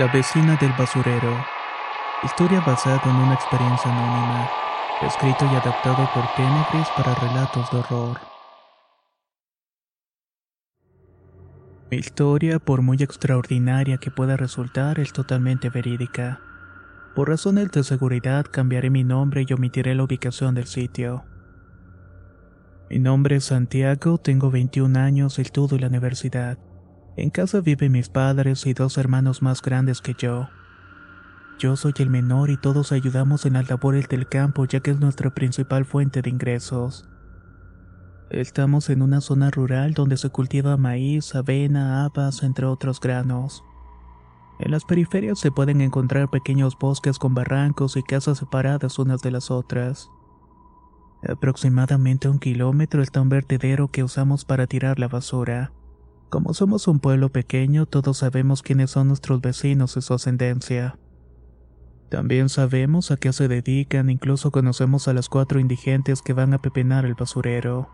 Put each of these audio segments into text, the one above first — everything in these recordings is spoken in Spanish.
La vecina del basurero. Historia basada en una experiencia anónima. Escrito y adaptado por Tenebris para relatos de horror. Mi historia, por muy extraordinaria que pueda resultar, es totalmente verídica. Por razones de seguridad cambiaré mi nombre y omitiré la ubicación del sitio. Mi nombre es Santiago, tengo 21 años, estudio en la universidad. En casa viven mis padres y dos hermanos más grandes que yo. Yo soy el menor y todos ayudamos en las labores del campo ya que es nuestra principal fuente de ingresos. Estamos en una zona rural donde se cultiva maíz, avena, habas, entre otros granos. En las periferias se pueden encontrar pequeños bosques con barrancos y casas separadas unas de las otras. Aproximadamente a un kilómetro está un vertedero que usamos para tirar la basura. Como somos un pueblo pequeño, todos sabemos quiénes son nuestros vecinos y su ascendencia. También sabemos a qué se dedican, incluso conocemos a los cuatro indigentes que van a pepenar el basurero.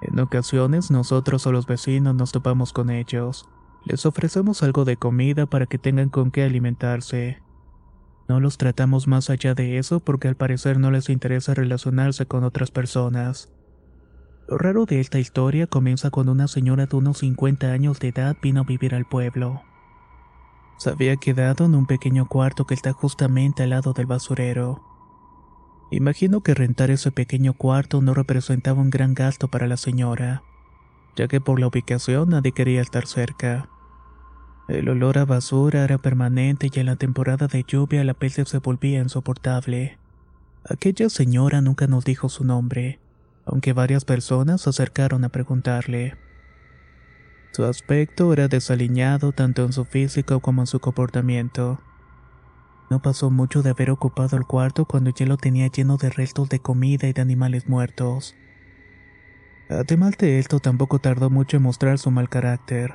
En ocasiones nosotros o los vecinos nos topamos con ellos. Les ofrecemos algo de comida para que tengan con qué alimentarse. No los tratamos más allá de eso porque al parecer no les interesa relacionarse con otras personas. Lo raro de esta historia comienza cuando una señora de unos 50 años de edad vino a vivir al pueblo. Se había quedado en un pequeño cuarto que está justamente al lado del basurero. Imagino que rentar ese pequeño cuarto no representaba un gran gasto para la señora, ya que por la ubicación nadie quería estar cerca. El olor a basura era permanente y en la temporada de lluvia la peste se volvía insoportable. Aquella señora nunca nos dijo su nombre, aunque varias personas se acercaron a preguntarle. Su aspecto era desaliñado tanto en su físico como en su comportamiento. No pasó mucho de haber ocupado el cuarto cuando ya lo tenía lleno de restos de comida y de animales muertos. Además de esto, tampoco tardó mucho en mostrar su mal carácter.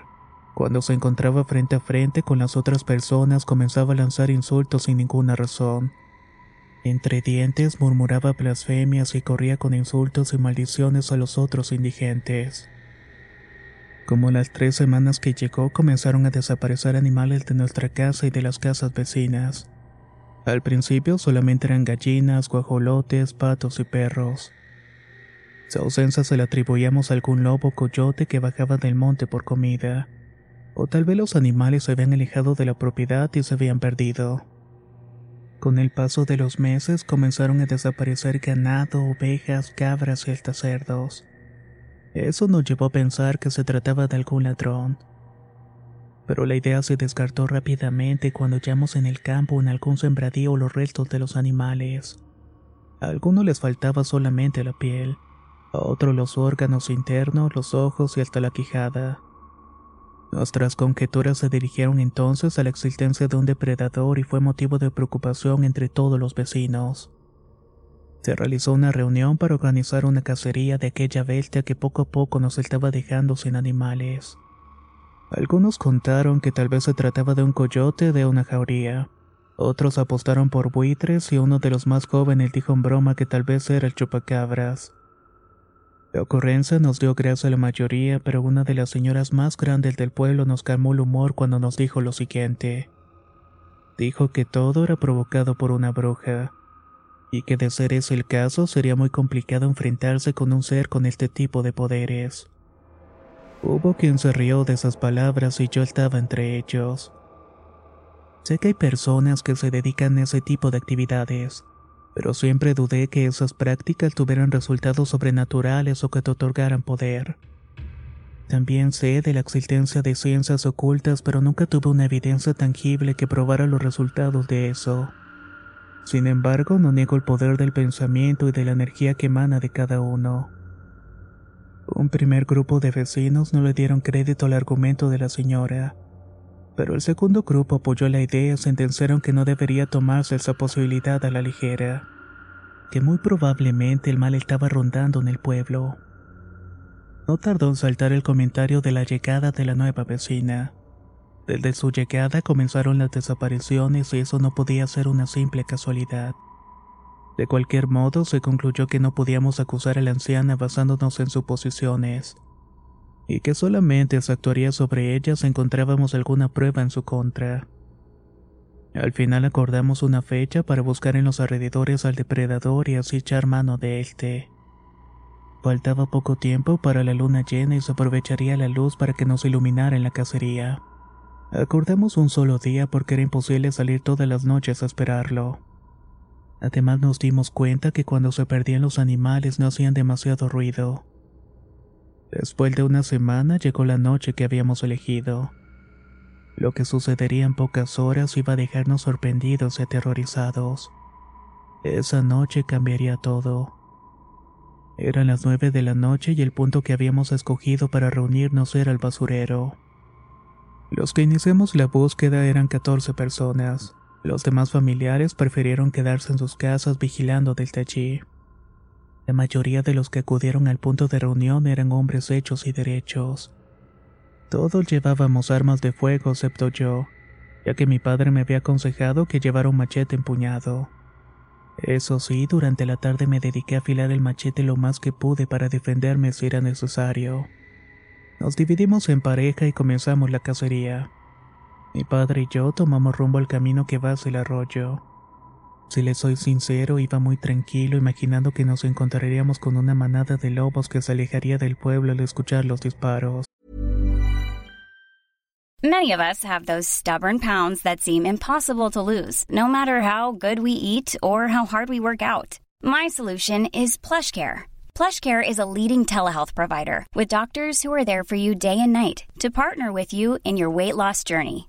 Cuando se encontraba frente a frente con las otras personas comenzaba a lanzar insultos sin ninguna razón. Entre dientes murmuraba blasfemias y corría con insultos y maldiciones a los otros indigentes. Como las tres semanas que llegó comenzaron a desaparecer animales de nuestra casa y de las casas vecinas. Al principio solamente eran gallinas, guajolotes, patos y perros. Su ausencia se la atribuíamos a algún lobo coyote que bajaba del monte por comida. O tal vez los animales se habían alejado de la propiedad y se habían perdido. Con el paso de los meses comenzaron a desaparecer ganado, ovejas, cabras y hasta cerdos. Eso nos llevó a pensar que se trataba de algún ladrón. Pero la idea se descartó rápidamente cuando hallamos en el campo en algún sembradío los restos de los animales. A algunos les faltaba solamente la piel, a otros los órganos internos, los ojos y hasta la quijada. Nuestras conjeturas se dirigieron entonces a la existencia de un depredador y fue motivo de preocupación entre todos los vecinos. Se realizó una reunión para organizar una cacería de aquella bestia que poco a poco nos estaba dejando sin animales. Algunos contaron que tal vez se trataba de un coyote de una jauría. Otros apostaron por buitres y uno de los más jóvenes dijo en broma que tal vez era el chupacabras. La ocurrencia nos dio gracia a la mayoría, pero una de las señoras más grandes del pueblo nos calmó el humor cuando nos dijo lo siguiente. Dijo que todo era provocado por una bruja, y que de ser ese el caso sería muy complicado enfrentarse con un ser con este tipo de poderes. Hubo quien se rió de esas palabras y yo estaba entre ellos. Sé que hay personas que se dedican a ese tipo de actividades, pero siempre dudé que esas prácticas tuvieran resultados sobrenaturales o que te otorgaran poder. También sé de la existencia de ciencias ocultas, pero nunca tuve una evidencia tangible que probara los resultados de eso. Sin embargo, no niego el poder del pensamiento y de la energía que emana de cada uno. Un primer grupo de vecinos no le dieron crédito al argumento de la señora, pero el segundo grupo apoyó la idea y sentenciaron que no debería tomarse esa posibilidad a la ligera, que muy probablemente el mal estaba rondando en el pueblo. No tardó en saltar el comentario de la llegada de la nueva vecina. Desde su llegada comenzaron las desapariciones y eso no podía ser una simple casualidad. De cualquier modo, se concluyó que no podíamos acusar a la anciana basándonos en suposiciones, y que solamente se actuaría sobre ella si encontrábamos alguna prueba en su contra. Al final acordamos una fecha para buscar en los alrededores al depredador y así echar mano de este. Faltaba poco tiempo para la luna llena y se aprovecharía la luz para que nos iluminara en la cacería. Acordamos un solo día porque era imposible salir todas las noches a esperarlo. Además nos dimos cuenta que cuando se perdían los animales no hacían demasiado ruido. Después de una semana llegó la noche que habíamos elegido. Lo que sucedería en pocas horas iba a dejarnos sorprendidos y aterrorizados. Esa noche cambiaría todo. Eran las nueve de la noche y el punto que habíamos escogido para reunirnos era el basurero. Los que iniciamos la búsqueda eran 14 personas. Los demás familiares prefirieron quedarse en sus casas vigilando desde allí. La mayoría de los que acudieron al punto de reunión eran hombres hechos y derechos. Todos llevábamos armas de fuego excepto yo, ya que mi padre me había aconsejado que llevara un machete empuñado. Eso sí, durante la tarde me dediqué a afilar el machete lo más que pude para defenderme si era necesario. Nos dividimos en pareja y comenzamos la cacería. Mi padre y yo tomamos rumbo al camino que va hacia el arroyo. Si le soy sincero, iba muy tranquilo imaginando que nos encontraríamos con una manada de lobos que se alejaría del pueblo al escuchar los disparos. Many of us have those stubborn pounds that seem impossible to lose, no matter how good we eat or how hard we work out. My solution is PlushCare. PlushCare is a leading telehealth provider with doctors who are there for you day and night to partner with you in your weight loss journey.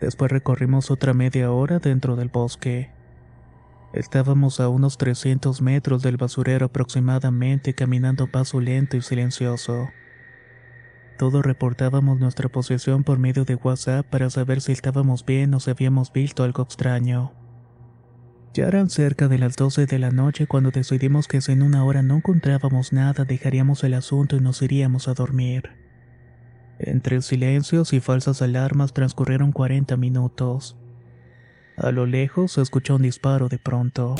Después recorrimos otra media hora dentro del bosque. Estábamos a unos 300 metros del basurero aproximadamente caminando paso lento y silencioso. Todos reportábamos nuestra posición por medio de WhatsApp para saber si estábamos bien o si habíamos visto algo extraño. Ya eran cerca de las 12 de la noche cuando decidimos que si en una hora no encontrábamos nada dejaríamos el asunto y nos iríamos a dormir. Entre silencios y falsas alarmas transcurrieron 40 minutos. A lo lejos se escuchó un disparo de pronto.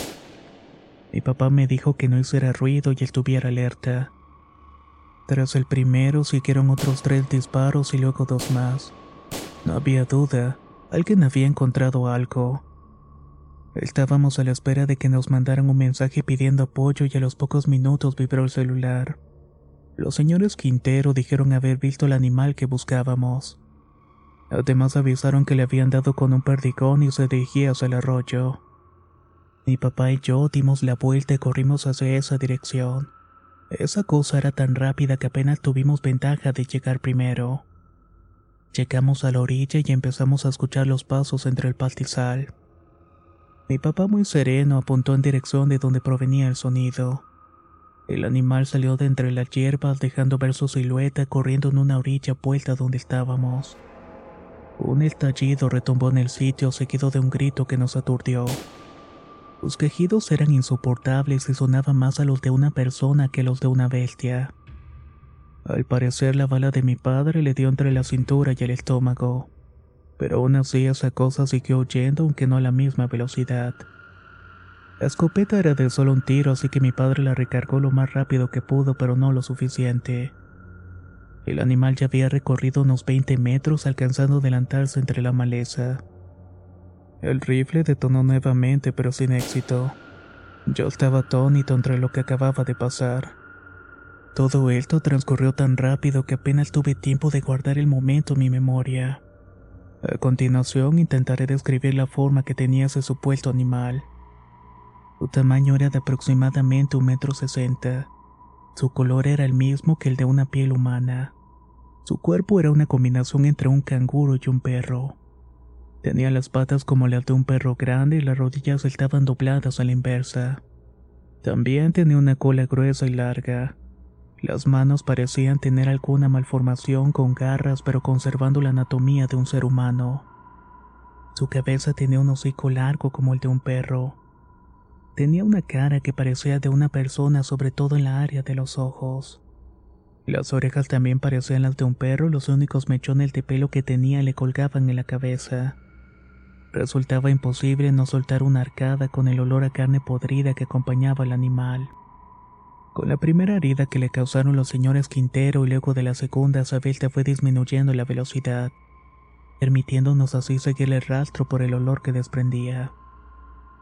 Mi papá me dijo que no hiciera ruido y estuviera alerta. Tras el primero siguieron otros tres disparos y luego dos más. No había duda, alguien había encontrado algo. Estábamos a la espera de que nos mandaran un mensaje pidiendo apoyo y a los pocos minutos vibró el celular. Los señores Quintero dijeron haber visto el animal que buscábamos. Además avisaron que le habían dado con un perdigón y se dirigía hacia el arroyo. Mi papá y yo dimos la vuelta y corrimos hacia esa dirección. Esa cosa era tan rápida que apenas tuvimos ventaja de llegar primero. Llegamos a la orilla y empezamos a escuchar los pasos entre el pastizal. Mi papá muy sereno apuntó en dirección de donde provenía el sonido. El animal salió de entre las hierbas dejando ver su silueta corriendo en una orilla vuelta donde estábamos. Un estallido retumbó en el sitio seguido de un grito que nos aturdió. Los quejidos eran insoportables y sonaban más a los de una persona que a los de una bestia. Al parecer la bala de mi padre le dio entre la cintura y el estómago, pero aún así esa cosa siguió huyendo aunque no a la misma velocidad. La escopeta era de solo un tiro así que mi padre la recargó lo más rápido que pudo pero no lo suficiente. El animal ya había recorrido unos 20 metros alcanzando a adelantarse entre la maleza. El rifle detonó nuevamente pero sin éxito. Yo estaba atónito entre lo que acababa de pasar. Todo esto transcurrió tan rápido que apenas tuve tiempo de guardar el momento en mi memoria. A continuación intentaré describir la forma que tenía ese supuesto animal. Su tamaño era de aproximadamente un metro sesenta. Su color era el mismo que el de una piel humana. Su cuerpo era una combinación entre un canguro y un perro. Tenía las patas como las de un perro grande y las rodillas estaban dobladas a la inversa. También tenía una cola gruesa y larga. Las manos parecían tener alguna malformación con garras pero conservando la anatomía de un ser humano. Su cabeza tenía un hocico largo como el de un perro. Tenía una cara que parecía de una persona sobre todo en la área de los ojos. Las orejas también parecían las de un perro, los únicos mechones de pelo que tenía le colgaban en la cabeza. Resultaba imposible no soltar una arcada con el olor a carne podrida que acompañaba al animal. Con la primera herida que le causaron los señores Quintero y luego de la segunda, Sabelta fue disminuyendo la velocidad, permitiéndonos así seguir el rastro por el olor que desprendía.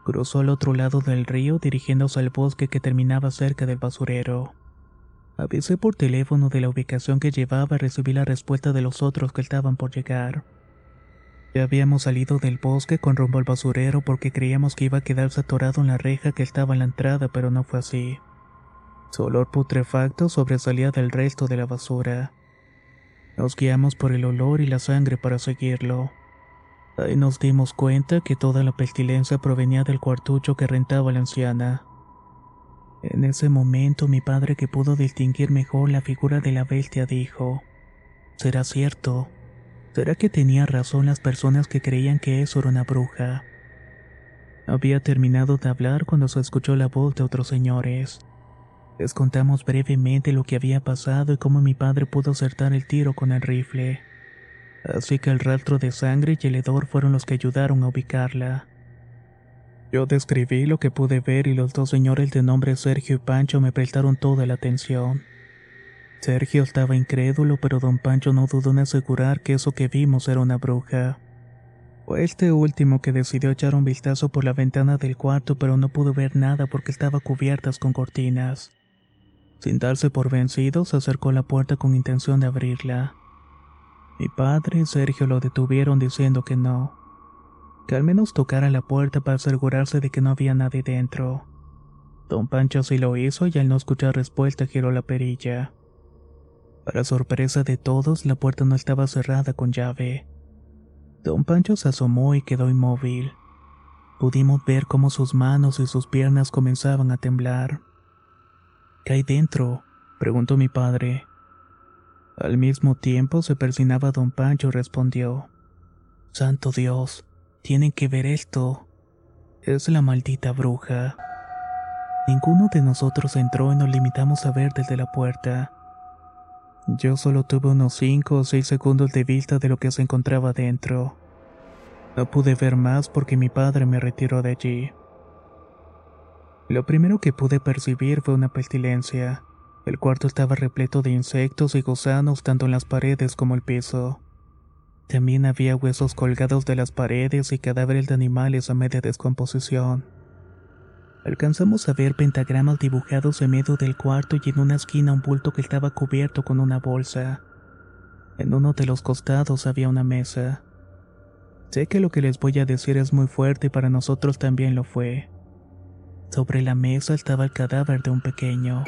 Cruzó al otro lado del río dirigiéndose al bosque que terminaba cerca del basurero. Avisé por teléfono de la ubicación que llevaba y recibí la respuesta de los otros que estaban por llegar. Ya habíamos salido del bosque con rumbo al basurero porque creíamos que iba a quedarse atorado en la reja que estaba en la entrada, pero no fue así. Su olor putrefacto sobresalía del resto de la basura. Nos guiamos por el olor y la sangre para seguirlo. Ahí nos dimos cuenta que toda la pestilencia provenía del cuartucho que rentaba la anciana. En ese momento mi padre que pudo distinguir mejor la figura de la bestia dijo, ¿será cierto? ¿Será que tenía razón las personas que creían que eso era una bruja? Había terminado de hablar cuando se escuchó la voz de otros señores. Les contamos brevemente lo que había pasado y cómo mi padre pudo acertar el tiro con el rifle. Así que el rastro de sangre y el hedor fueron los que ayudaron a ubicarla. Yo describí lo que pude ver y los dos señores de nombre Sergio y Pancho me prestaron toda la atención. Sergio estaba incrédulo, pero don Pancho no dudó en asegurar que eso que vimos era una bruja. Fue este último que decidió echar un vistazo por la ventana del cuarto, pero no pudo ver nada porque estaba cubiertas con cortinas. Sin darse por vencido, se acercó a la puerta con intención de abrirla. Mi padre y Sergio lo detuvieron diciendo que no, que al menos tocara la puerta para asegurarse de que no había nadie dentro. Don Pancho sí lo hizo y al no escuchar respuesta giró la perilla. Para sorpresa de todos, la puerta no estaba cerrada con llave. Don Pancho se asomó y quedó inmóvil. Pudimos ver cómo sus manos y sus piernas comenzaban a temblar. ¿Qué hay dentro? preguntó mi padre. Al mismo tiempo se persinaba don Pancho y respondió. Santo Dios, tienen que ver esto. Es la maldita bruja. Ninguno de nosotros entró y nos limitamos a ver desde la puerta. Yo solo tuve unos 5 o 6 segundos de vista de lo que se encontraba dentro. No pude ver más porque mi padre me retiró de allí. Lo primero que pude percibir fue una pestilencia. El cuarto estaba repleto de insectos y gusanos tanto en las paredes como el piso. También había huesos colgados de las paredes y cadáveres de animales a media descomposición. Alcanzamos a ver pentagramas dibujados en medio del cuarto y en una esquina un bulto que estaba cubierto con una bolsa. En uno de los costados había una mesa. Sé que lo que les voy a decir es muy fuerte y para nosotros también lo fue. Sobre la mesa estaba el cadáver de un pequeño.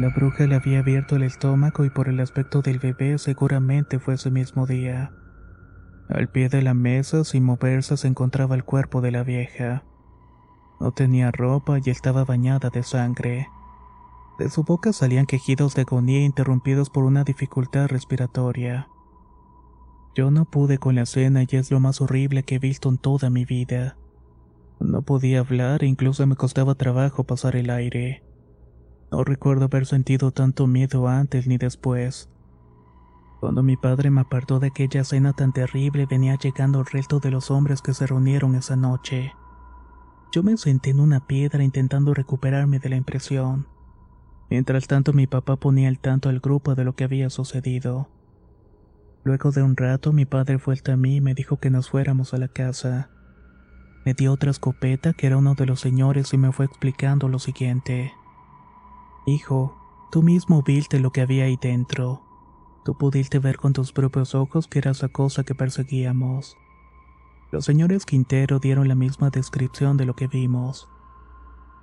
La bruja le había abierto el estómago y por el aspecto del bebé seguramente fue ese mismo día. Al pie de la mesa, sin moverse, se encontraba el cuerpo de la vieja. No tenía ropa y estaba bañada de sangre. De su boca salían quejidos de agonía interrumpidos por una dificultad respiratoria. Yo no pude con la escena y es lo más horrible que he visto en toda mi vida. No podía hablar e incluso me costaba trabajo pasar el aire. No recuerdo haber sentido tanto miedo antes ni después. Cuando mi padre me apartó de aquella escena tan terrible venía llegando el resto de los hombres que se reunieron esa noche. Yo me senté en una piedra intentando recuperarme de la impresión. Mientras tanto mi papá ponía al tanto al grupo de lo que había sucedido. Luego de un rato mi padre fue a mí y me dijo que nos fuéramos a la casa. Me dio otra escopeta que era uno de los señores y me fue explicando lo siguiente. Hijo, tú mismo viste lo que había ahí dentro. Tú pudiste ver con tus propios ojos que era esa cosa que perseguíamos. Los señores Quintero dieron la misma descripción de lo que vimos.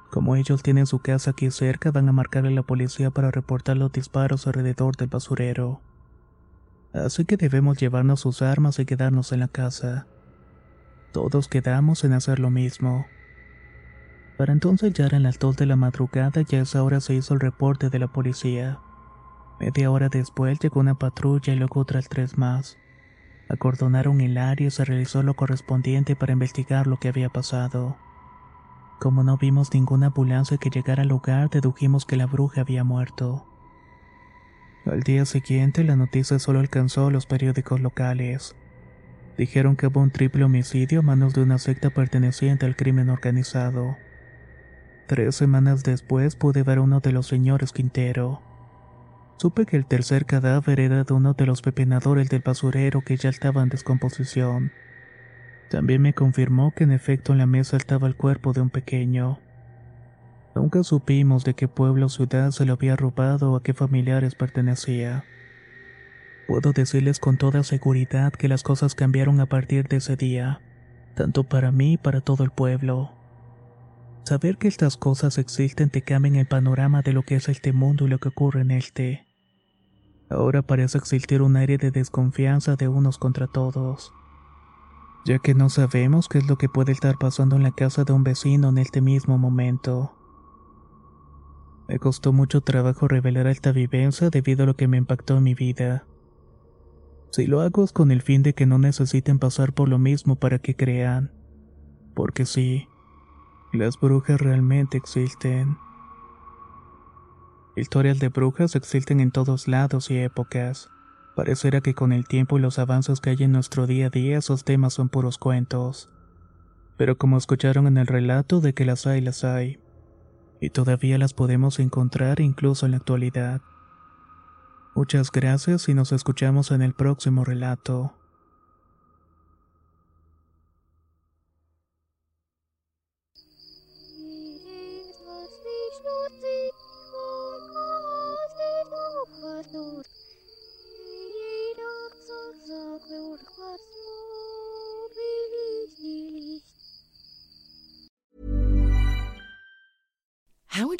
Como ellos tienen su casa aquí cerca, van a marcarle a la policía para reportar los disparos alrededor del basurero. Así que debemos llevarnos sus armas y quedarnos en la casa. Todos quedamos en hacer lo mismo. Para entonces ya eran las dos de la madrugada y a esa hora se hizo el reporte de la policía. Media hora después llegó una patrulla y luego otras tres más. Acordonaron el área y se realizó lo correspondiente para investigar lo que había pasado. Como no vimos ninguna ambulancia que llegara al lugar, dedujimos que la bruja había muerto. Al día siguiente, la noticia solo alcanzó los periódicos locales. Dijeron que hubo un triple homicidio a manos de una secta perteneciente al crimen organizado. Tres semanas después pude ver uno de los señores Quintero. Supe que el tercer cadáver era de uno de los pepenadores del basurero que ya estaba en descomposición. También me confirmó que en efecto en la mesa estaba el cuerpo de un pequeño. Nunca supimos de qué pueblo o ciudad se lo había robado o a qué familiares pertenecía. Puedo decirles con toda seguridad que las cosas cambiaron a partir de ese día, tanto para mí y para todo el pueblo. Saber que estas cosas existen te cambia el panorama de lo que es este mundo y lo que ocurre en este. Ahora parece existir un aire de desconfianza de unos contra todos, ya que no sabemos qué es lo que puede estar pasando en la casa de un vecino en este mismo momento. Me costó mucho trabajo revelar esta vivencia debido a lo que me impactó en mi vida. Si lo hago es con el fin de que no necesiten pasar por lo mismo para que crean. Porque sí, las brujas realmente existen. Historias de brujas existen en todos lados y épocas. Parecerá que con el tiempo y los avances que hay en nuestro día a día esos temas son puros cuentos. Pero como escucharon en el relato de que las hay, las hay. Y todavía las podemos encontrar incluso en la actualidad. Muchas gracias y nos escuchamos en el próximo relato.